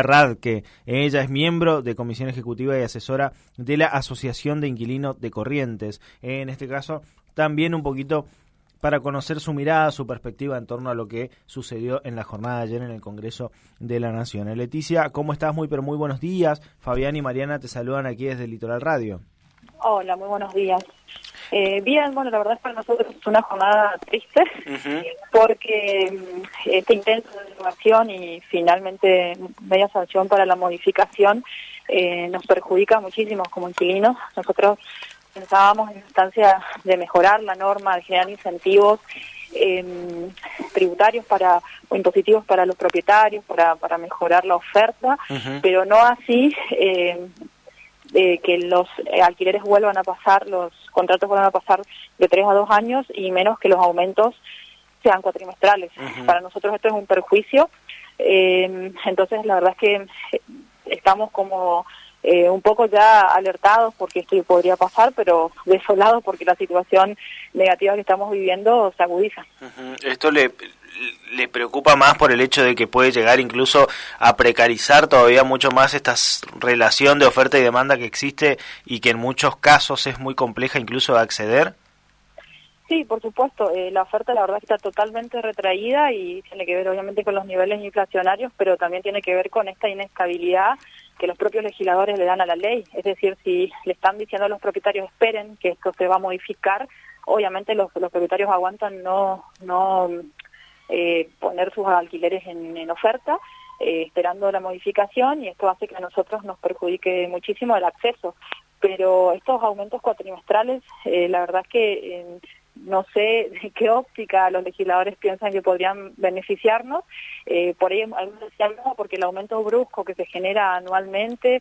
Radke. Ella es miembro de comisión ejecutiva y asesora de la Asociación de Inquilinos de Corrientes. En este caso, también un poquito para conocer su mirada, su perspectiva en torno a lo que sucedió en la jornada de ayer en el Congreso de la Nación. Leticia, ¿cómo estás? Muy, pero muy buenos días. Fabián y Mariana te saludan aquí desde Litoral Radio. Hola, muy buenos días. Eh, bien, bueno, la verdad es que para nosotros es una jornada triste porque mm, este intento de innovación y finalmente media sanción para la modificación eh, nos perjudica muchísimo como inquilinos. Nosotros pensábamos en instancia de mejorar la norma, de generar incentivos em, tributarios para o impositivos para los propietarios, para, para mejorar la oferta, pero no así eh, que los eh, alquileres vuelvan a pasar, los contratos vuelvan a pasar de tres a dos años y menos que los aumentos sean cuatrimestrales. Para nosotros esto es un perjuicio. Eh, entonces, la verdad es que eh, estamos como eh, un poco ya alertados porque esto podría pasar, pero desolados porque la situación negativa que estamos viviendo se agudiza. Esto le, le preocupa más por el hecho de que puede llegar incluso a precarizar todavía mucho más esta relación de oferta y demanda que existe y que en muchos casos es muy compleja incluso de acceder? Sí, por supuesto. Eh, la oferta la verdad está totalmente retraída y tiene que ver obviamente con los niveles inflacionarios, pero también tiene que ver con esta inestabilidad que los propios legisladores le dan a la ley. Es decir, si le están diciendo a los propietarios esperen que esto se va a modificar, obviamente los, los propietarios aguantan no, no eh, poner sus alquileres en, oferta, eh, esperando la modificación y esto hace que a nosotros nos perjudique muchísimo el acceso. Pero estos aumentos cuatrimestrales, eh, la verdad es que no sé de qué óptica los legisladores piensan que podrían beneficiarnos. por ahí algunos decían no, porque el aumento brusco que se genera anualmente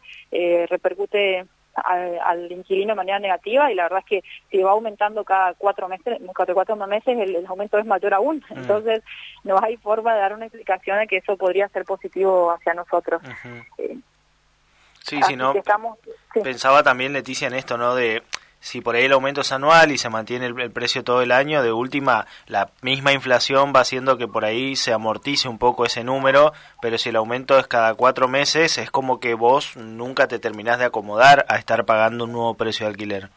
repercute al, inquilino de manera negativa y la verdad es que si va aumentando cada cuatro meses, cada cuatro meses el, aumento es mayor aún. Mm. Entonces no hay forma de dar una explicación de que eso podría ser positivo hacia nosotros. Eh, sí, sí, no. Pensaba también Leticia en esto, ¿no? De si por ahí el aumento es anual y se mantiene el, precio todo el año, de última, la misma inflación va haciendo que por ahí se amortice un poco ese número, pero si el aumento es cada cuatro meses, es como que vos nunca te terminás de acomodar a estar pagando un nuevo precio de alquiler.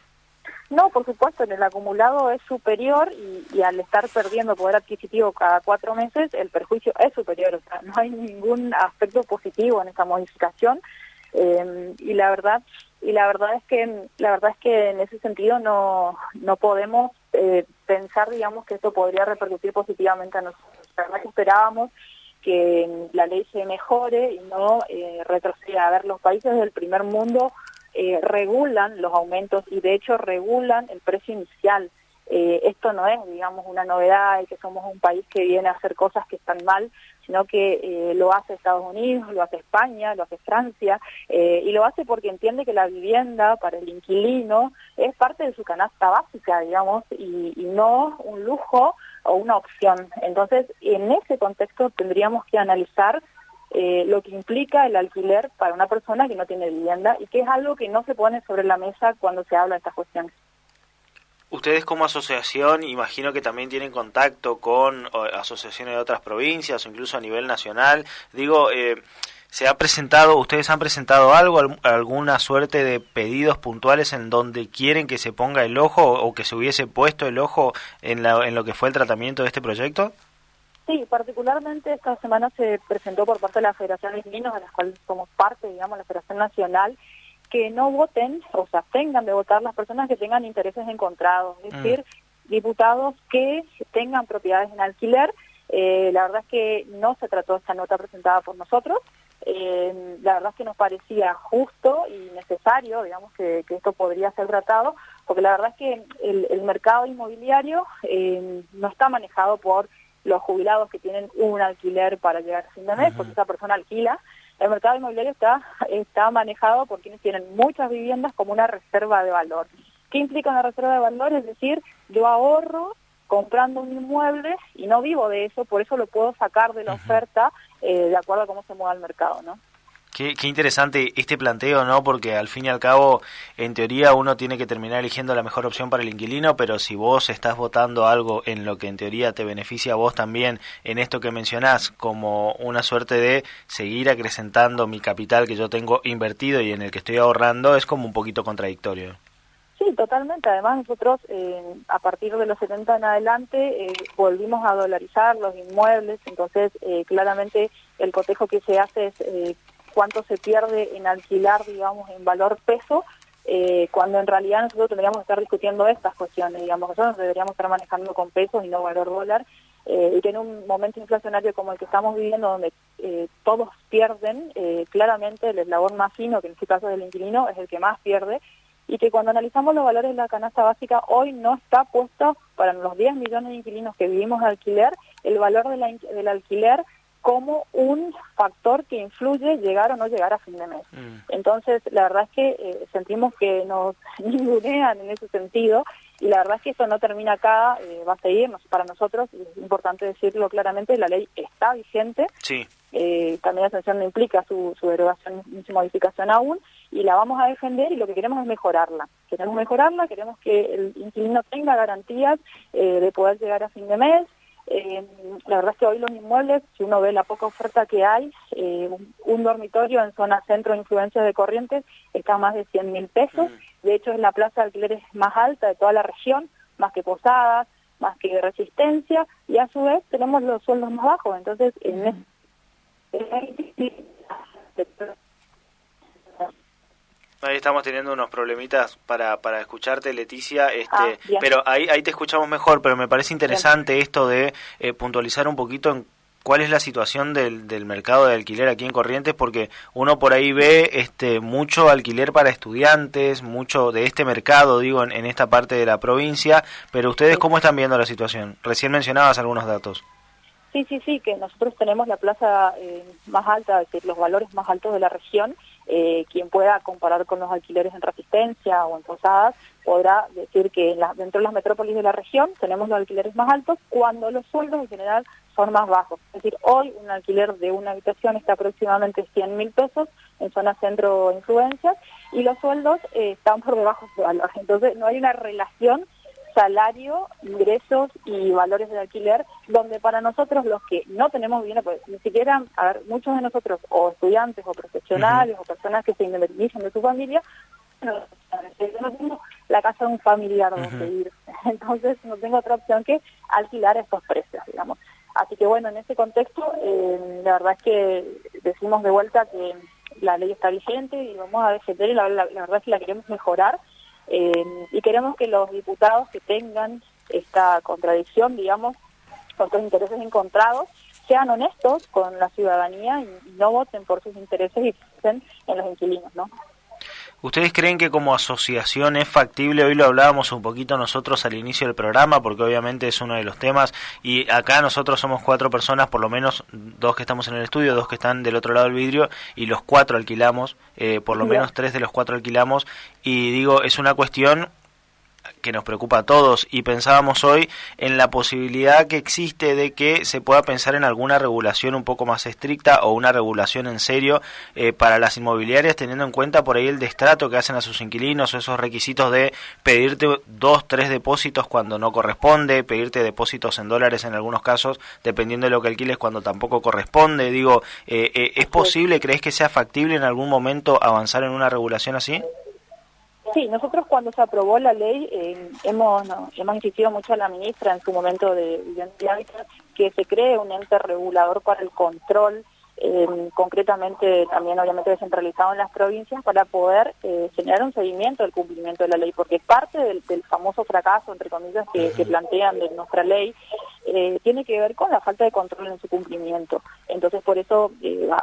No, por supuesto, en el acumulado es superior y, al estar perdiendo poder adquisitivo cada cuatro meses, el perjuicio es superior. O sea, no hay ningún aspecto positivo en esta modificación. Eh, y la verdad y la verdad es que la verdad es que en ese sentido no no podemos eh, pensar digamos que esto podría repercutir positivamente a nosotros. La verdad que esperábamos que la ley se mejore y no eh, retroceda. A ver los países del primer mundo eh, regulan los aumentos y de hecho regulan el precio inicial eh, esto no es, digamos, una novedad y que somos un país que viene a hacer cosas que están mal, sino que eh, lo hace Estados Unidos, lo hace España, lo hace Francia, eh, y lo hace porque entiende que la vivienda para el inquilino es parte de su canasta básica, digamos, y, y no un lujo o una opción. Entonces, en ese contexto tendríamos que analizar eh, lo que implica el alquiler para una persona que no tiene vivienda y que es algo que no se pone sobre la mesa cuando se habla de estas cuestiones. Ustedes como asociación, imagino que también tienen contacto con asociaciones de otras provincias o incluso a nivel nacional. Digo, eh, ¿se ha presentado, ustedes han presentado algo, alguna suerte de pedidos puntuales en donde quieren que se ponga el ojo o que se hubiese puesto el ojo en, en lo que fue el tratamiento de este proyecto? Sí, particularmente esta semana se presentó por parte de la Federación de Niños, de las cuales somos parte, digamos, la Federación Nacional, que no voten o se abstengan de votar las personas que tengan intereses encontrados, es mm. decir, diputados que tengan propiedades en alquiler. Eh, la verdad es que no se trató esta nota presentada por nosotros. Eh, la verdad es que nos parecía justo y necesario, digamos, que, esto podría ser tratado, porque la verdad es que el, mercado inmobiliario eh, no está manejado por los jubilados que tienen un alquiler para llegar a fin de mes, porque esa persona alquila, el mercado inmobiliario está, está manejado por quienes tienen muchas viviendas como una reserva de valor. ¿Qué implica una reserva de valor? Es decir, yo ahorro comprando un inmueble y no vivo de eso, por eso lo puedo sacar de la oferta eh, de acuerdo a cómo se mueva el mercado, ¿no? Qué, interesante este planteo, ¿no? Porque al fin y al cabo, en teoría, uno tiene que terminar eligiendo la mejor opción para el inquilino, pero si vos estás votando algo en lo que en teoría te beneficia a vos también, en esto que mencionás, como una suerte de seguir acrecentando mi capital que yo tengo invertido y en el que estoy ahorrando, es como un poquito contradictorio. Sí, totalmente. Además, nosotros eh, a partir de los 70 en adelante eh, volvimos a dolarizar los inmuebles, entonces eh, claramente el cotejo que se hace es cuánto se pierde en alquilar, digamos, en valor peso, eh, cuando en realidad nosotros tendríamos que estar discutiendo estas cuestiones, digamos, nosotros deberíamos estar manejando con pesos y no valor dólar, eh, y que en un momento inflacionario como el que estamos viviendo, donde eh, todos pierden, claramente el eslabón más fino, que en este caso es el inquilino, es el que más pierde, y que cuando analizamos los valores de la canasta básica, hoy no está puesto para los 10 millones de inquilinos que vivimos de alquiler, el valor del alquiler como un factor que influye llegar o no llegar a fin de mes. Mm. Entonces, la verdad es que eh, sentimos que nos ningunean en ese sentido y la verdad es que eso no termina acá, eh, va a seguir para nosotros, y es importante decirlo claramente, la ley está vigente, sí. eh, también la sanción no implica su, su derogación y su modificación aún, y la vamos a defender y lo que queremos es mejorarla. Queremos mejorarla, queremos que el inquilino tenga garantías eh, de poder llegar a fin de mes, eh, la verdad es que hoy los inmuebles, si uno ve la poca oferta que hay, eh, un, dormitorio en zona centro de influencia de Corrientes está a más de 100 mil pesos. Mm. De hecho, es la plaza de alquileres más alta de toda la región, más que Posadas, más que Resistencia, y a su vez tenemos los sueldos más bajos. Entonces, en mm. Ahí estamos teniendo unos problemitas para, para escucharte, Leticia, este, ah, pero ahí, ahí te escuchamos mejor, pero me parece interesante esto de eh, puntualizar un poquito en cuál es la situación del, del mercado de alquiler aquí en Corrientes, porque uno por ahí ve este mucho alquiler para estudiantes, mucho de este mercado, digo, en, esta parte de la provincia, pero ustedes cómo están viendo la situación? Recién mencionabas algunos datos. Sí, sí, sí, que nosotros tenemos la plaza eh, más alta, es decir, los valores más altos de la región, eh, quien pueda comparar con los alquileres en Resistencia o en Posadas podrá decir que dentro de las metrópolis de la región tenemos los alquileres más altos cuando los sueldos en general son más bajos. Es decir, hoy un alquiler de una habitación está aproximadamente 100 mil pesos en zona centro influencias y los sueldos eh, están por debajo de valor. Entonces no hay una relación salario, ingresos y valores de alquiler, donde para nosotros los que no tenemos bien, pues ni siquiera, a ver, muchos de nosotros, o estudiantes, o profesionales, o personas que se independizan de su familia, no, no tengo la casa de un familiar donde ir, entonces no tengo otra opción que alquilar estos precios, digamos. Así que bueno, en ese contexto, eh, la verdad es que decimos de vuelta que la ley está vigente y vamos a defender y la verdad es que la queremos mejorar eh, y queremos que los diputados que tengan esta contradicción, digamos, con estos intereses encontrados, sean honestos con la ciudadanía y, no voten por sus intereses y piensen en los inquilinos, ¿no? ¿Ustedes creen que como asociación es factible? Hoy lo hablábamos un poquito nosotros al inicio del programa, porque obviamente es uno de los temas, y acá nosotros somos cuatro personas, por lo menos dos que estamos en el estudio, dos que están del otro lado del vidrio, y los cuatro alquilamos, eh, por lo menos tres de los cuatro alquilamos, y digo, es una cuestión que nos preocupa a todos y pensábamos hoy en la posibilidad que existe de que se pueda pensar en alguna regulación un poco más estricta o una regulación en serio eh, para las inmobiliarias teniendo en cuenta por ahí el destrato que hacen a sus inquilinos o esos requisitos de pedirte dos, tres depósitos cuando no corresponde, pedirte depósitos en dólares en algunos casos dependiendo de lo que alquiles cuando tampoco corresponde. Digo, eh, eh, ¿es posible, crees que sea factible en algún momento avanzar en una regulación así? Sí, nosotros cuando se aprobó la ley eh, hemos, hemos insistido mucho a la ministra en su momento de identidad que se cree un ente regulador para el control, eh, concretamente también obviamente descentralizado en las provincias, para poder eh, generar un seguimiento del cumplimiento de la ley, porque parte del, famoso fracaso, entre comillas, que, plantean de nuestra ley, tiene que ver con la falta de control en su cumplimiento. Entonces, por eso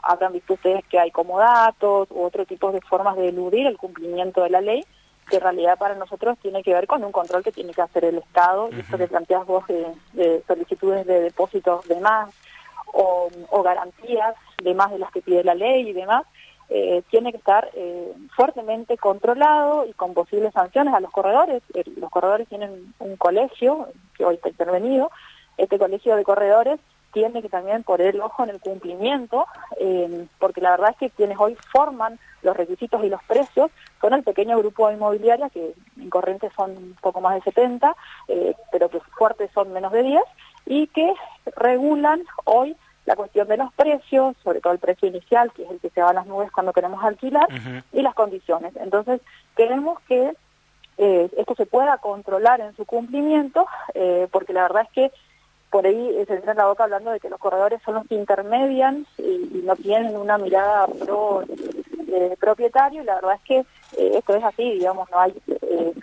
habrán visto ustedes que hay como datos u otro tipo de formas de eludir el cumplimiento de la ley, que en realidad para nosotros tiene que ver con un control que tiene que hacer el Estado, y esto que planteas vos de, solicitudes de depósitos de más o, garantías de más de las que pide la ley y demás, eh, tiene que estar eh, fuertemente controlado y con posibles sanciones a los corredores. Eh, los corredores tienen un colegio que hoy está intervenido, este colegio de corredores tiene que también poner el ojo en el cumplimiento, eh, porque la verdad es que quienes hoy forman los requisitos y los precios son el pequeño grupo de inmobiliaria, que en corriente son un poco más de 70, eh, pero que fuertes son menos de 10, y que regulan hoy la cuestión de los precios, sobre todo el precio inicial, que es el que se va a las nubes cuando queremos alquilar, y las condiciones. Entonces, queremos que eh, esto se pueda controlar en su cumplimiento, eh, porque la verdad es que por ahí se entra en la boca hablando de que los corredores son los que intermedian y, no tienen una mirada pro eh, propietario, y la verdad es que esto es así, digamos, no hay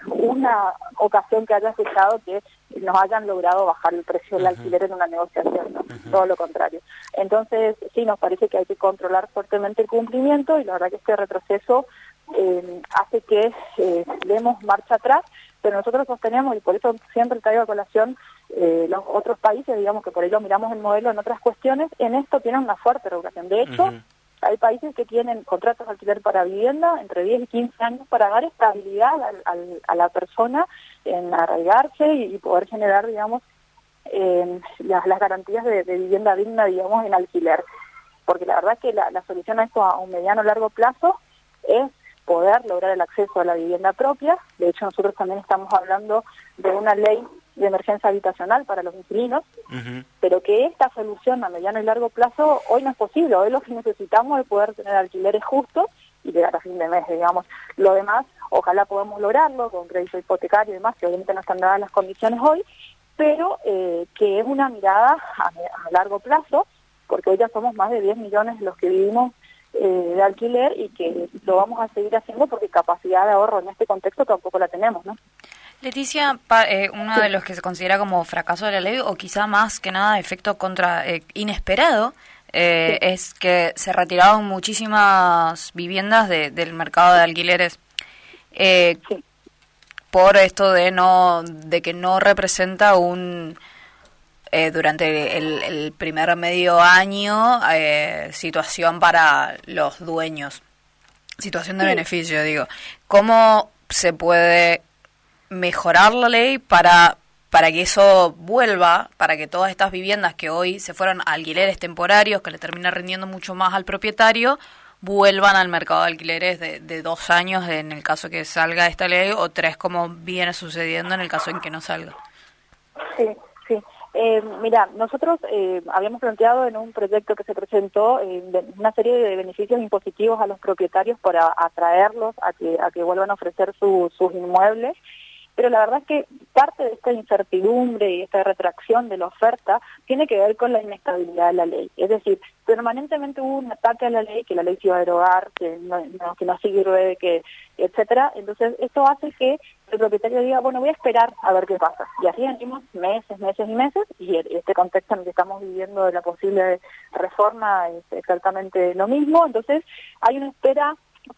una ocasión que haya escuchado que nos hayan logrado bajar el precio del alquiler en una negociación, todo lo contrario. Entonces, sí, nos parece que hay que controlar fuertemente el cumplimiento y la verdad que este retroceso eh, hace que eh, demos marcha atrás, pero nosotros sostenemos, y por eso siempre traigo a colación eh, los otros países, digamos que por ello miramos el modelo en otras cuestiones, en esto tienen una fuerte regulación. De hecho, hay países que tienen contratos de alquiler para vivienda entre 10 y 15 años para dar estabilidad a la persona en arraigarse y, poder generar, digamos, las, las, garantías de, vivienda digna, digamos, en alquiler. Porque la verdad es que la, la solución a esto a un mediano largo plazo es poder lograr el acceso a la vivienda propia. De hecho, nosotros también estamos hablando de una ley de emergencia habitacional para los inquilinos, pero que esta solución a mediano y largo plazo hoy no es posible. Hoy lo que necesitamos es poder tener alquileres justos y llegar a fin de mes, digamos. Lo demás, ojalá podamos lograrlo con crédito hipotecario y demás, que obviamente no están dadas las condiciones hoy, pero eh, que es una mirada a, a largo plazo, porque hoy ya somos más de 10 millones los que vivimos eh, de alquiler y que lo vamos a seguir haciendo porque capacidad de ahorro en este contexto tampoco la tenemos, ¿no? Leticia, eh, uno de los que se considera como fracaso de la ley o quizá más que nada efecto contra eh, inesperado es que se retiraron muchísimas viviendas del mercado de alquileres por esto de no de que no representa un eh, durante el, primer medio año eh, situación para los dueños, situación de beneficio, digo. ¿Cómo se puede mejorar la ley para, para que eso vuelva, para que todas estas viviendas que hoy se fueron a alquileres temporarios, que le termina rindiendo mucho más al propietario, vuelvan al mercado de alquileres de, de, dos años en el caso que salga esta ley o tres como viene sucediendo en el caso en que no salga. Sí. Eh, mira, nosotros eh, habíamos planteado en un proyecto que se presentó eh, una serie de beneficios impositivos a los propietarios para atraerlos a que, a que vuelvan a ofrecer sus inmuebles pero la verdad es que parte de esta incertidumbre y esta retracción de la oferta tiene que ver con la inestabilidad de la ley. Es decir, permanentemente hubo un ataque a la ley, que la ley se iba a derogar, que no, que no sirve, que etcétera. Entonces, esto hace que el propietario diga, bueno, voy a esperar a ver qué pasa. Y así venimos meses, meses y meses, y este contexto en el que estamos viviendo de la posible reforma es exactamente lo mismo. Entonces, hay una espera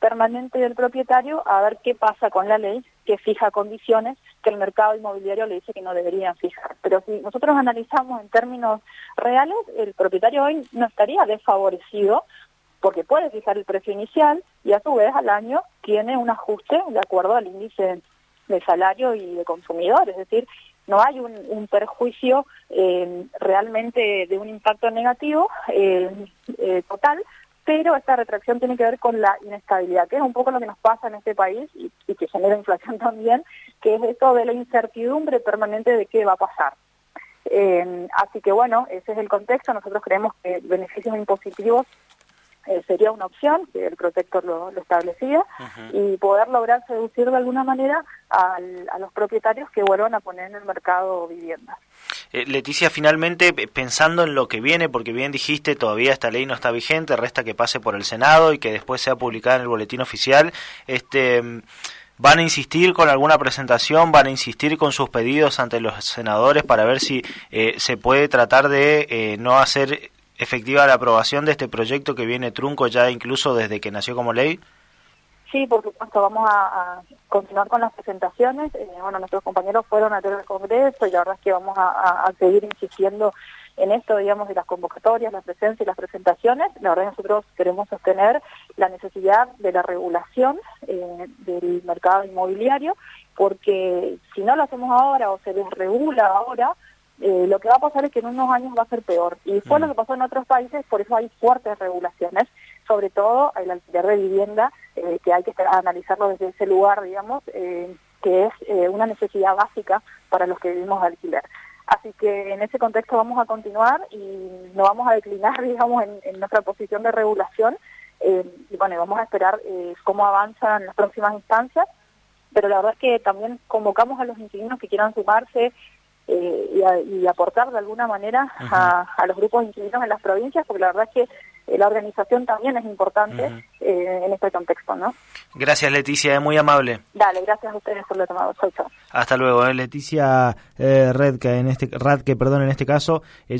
permanente del propietario a ver qué pasa con la ley que fija condiciones que el mercado inmobiliario le dice que no deberían fijar. Pero si nosotros analizamos en términos reales, el propietario hoy no estaría desfavorecido porque puede fijar el precio inicial y a su vez al año tiene un ajuste de acuerdo al índice de salario y de consumidor, es decir, no hay un, perjuicio eh, realmente de un impacto negativo eh, eh, total, pero esta retracción tiene que ver con la inestabilidad, que es un poco lo que nos pasa en este país y, que genera inflación también, que es esto de la incertidumbre permanente de qué va a pasar. Eh, así que bueno, ese es el contexto. Nosotros creemos que beneficios impositivos eh, sería una opción, que el protector lo, establecía, y poder lograr seducir de alguna manera a los propietarios que vuelvan a poner en el mercado viviendas. Eh, Leticia, finalmente, pensando en lo que viene, porque bien dijiste, todavía esta ley no está vigente, resta que pase por el Senado y que después sea publicada en el boletín oficial, este... ¿Van a insistir con alguna presentación? ¿Van a insistir con sus pedidos ante los senadores para ver si eh, se puede tratar de eh, no hacer efectiva la aprobación de este proyecto que viene trunco ya incluso desde que nació como ley? Sí, por supuesto, vamos a, continuar con las presentaciones. Eh, bueno, nuestros compañeros fueron a el Congreso y la verdad es que vamos a, seguir insistiendo en esto, digamos, de las convocatorias, la presencia y las presentaciones. La verdad nosotros queremos sostener la necesidad de la regulación eh, del mercado inmobiliario, porque si no lo hacemos ahora o se desregula ahora, eh, lo que va a pasar es que en unos años va a ser peor. Y fue lo que pasó en otros países, por eso hay fuertes regulaciones, sobre todo el alquiler de vivienda, eh, que hay que analizarlo desde ese lugar, digamos, eh, que es una necesidad básica para los que vivimos de alquiler. Así que en ese contexto vamos a continuar y no vamos a declinar, digamos, en, nuestra posición de regulación. y bueno, vamos a esperar cómo avanzan las próximas instancias pero la verdad es que también convocamos a los inquilinos que quieran sumarse eh, y, aportar de alguna manera a, los grupos inquilinos en las provincias, porque la verdad es que eh, la organización también es importante eh, en este contexto, ¿no? Gracias, Leticia, es muy amable. Dale, gracias a ustedes por lo tomado. Chau, Hasta luego, Leticia Redke, en este, Radke, perdón, en este caso. Ella